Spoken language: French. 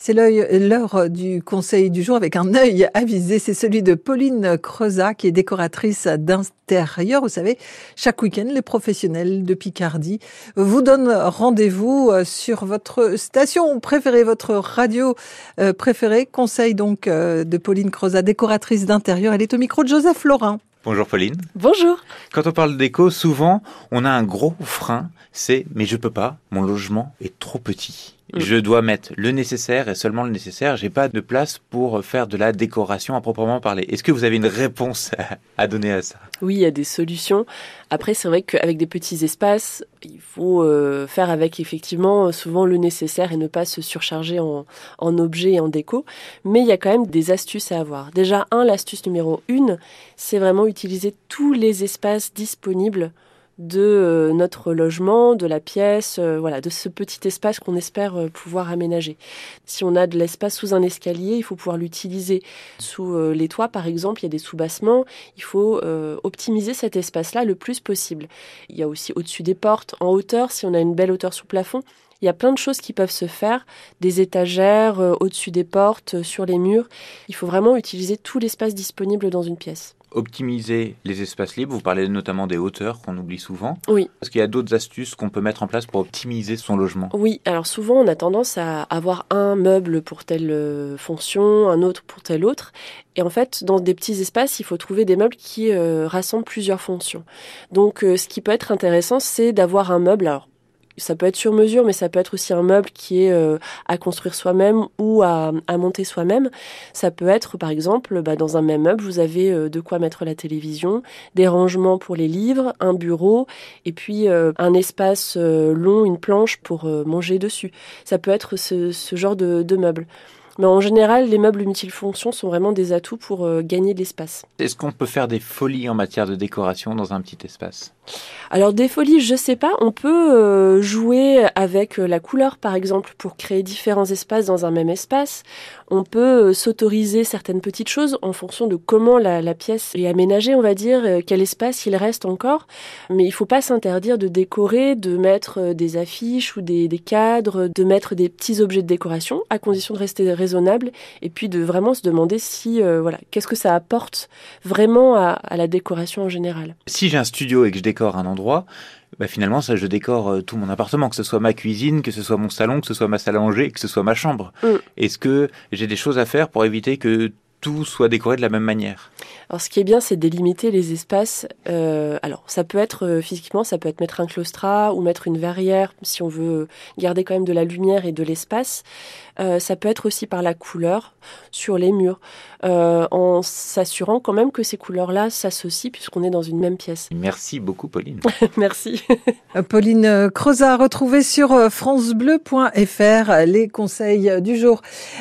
C'est l'heure du conseil du jour avec un œil avisé. C'est celui de Pauline Creusa, qui est décoratrice d'intérieur. Vous savez, chaque week-end, les professionnels de Picardie vous donnent rendez-vous euh, sur votre station préférée, votre radio euh, préférée. Conseil donc euh, de Pauline Creusa, décoratrice d'intérieur. Elle est au micro de Joseph Laurin. Bonjour Pauline. Bonjour. Quand on parle d'éco, souvent on a un gros frein, c'est mais je peux pas, mon logement est trop petit. Mm. Je dois mettre le nécessaire et seulement le nécessaire. J'ai pas de place pour faire de la décoration à proprement parler. Est-ce que vous avez une réponse à donner à ça? Oui, il y a des solutions. Après, c'est vrai qu'avec des petits espaces, il faut euh, faire avec effectivement souvent le nécessaire et ne pas se surcharger en, en objets et en déco. Mais il y a quand même des astuces à avoir. Déjà, un, l'astuce numéro une, c'est vraiment utiliser tous les espaces disponibles de euh, notre logement, de la pièce, euh, voilà, de ce petit espace qu'on espère euh, pouvoir aménager. Si on a de l'espace sous un escalier, il faut pouvoir l'utiliser sous les toits, par exemple, il y a des sous-bassements, il faut optimiser cet espace-là le plus possible. Il y a aussi au-dessus des portes, en hauteur, si on a une belle hauteur sous plafond, il y a plein de choses qui peuvent se faire, des étagères au-dessus des portes, sur les murs. Il faut vraiment utiliser tout l'espace disponible dans une pièce optimiser les espaces libres. Vous parlez notamment des hauteurs qu'on oublie souvent. Oui. Est-ce qu'il y a d'autres astuces qu'on peut mettre en place pour optimiser son logement? Oui, alors souvent on a tendance à avoir un meuble pour telle euh, fonction, un autre pour telle autre. Et en fait, dans des petits espaces, il faut trouver des meubles qui euh, rassemblent plusieurs fonctions. Donc euh, ce qui peut être intéressant, c'est d'avoir un meuble. Alors ça peut être sur mesure, mais ça peut être aussi un meuble qui est euh, à construire soi-même ou à, monter soi-même. Ça peut être, par exemple, bah, dans un même meuble, vous avez euh, de quoi mettre la télévision, des rangements pour les livres, un bureau, et puis euh, un espace long, une planche pour manger dessus. Ça peut être ce, genre de, de meuble. Mais en général, les meubles multifonctions sont vraiment des atouts pour gagner de l'espace. Est-ce qu'on peut faire des folies en matière de décoration dans un petit espace? Alors des folies, je sais pas, on peut euh, jouer avec euh, la couleur par exemple pour créer différents espaces dans un même espace. On peut euh, s'autoriser certaines petites choses en fonction de comment la, pièce est aménagée, on va dire, quel espace il reste encore. Mais il faut pas s'interdire de décorer, de mettre des affiches ou des, cadres, de mettre des petits objets de décoration, à condition de rester raisonnable, et puis de vraiment se demander si, voilà, qu'est-ce que ça apporte vraiment à, à la décoration en général. Si j'ai un studio et que je décore un endroit, bah finalement ça je décore euh, tout mon appartement, que ce soit ma cuisine, que ce soit mon salon, que ce soit ma salle à manger, que ce soit ma chambre. Mm. Est-ce que j'ai des choses à faire pour éviter que tout soit décoré de la même manière? Alors ce qui est bien, c'est délimiter les espaces. Euh, alors ça peut être euh, physiquement, ça peut être mettre un claustrat ou mettre une verrière si on veut garder quand même de la lumière et de l'espace. Euh, ça peut être aussi par la couleur sur les murs, en s'assurant quand même que ces couleurs-là s'associent puisqu'on est dans une même pièce. Merci beaucoup Pauline. Merci. Pauline Crozat, retrouvée sur francebleu.fr les conseils du jour.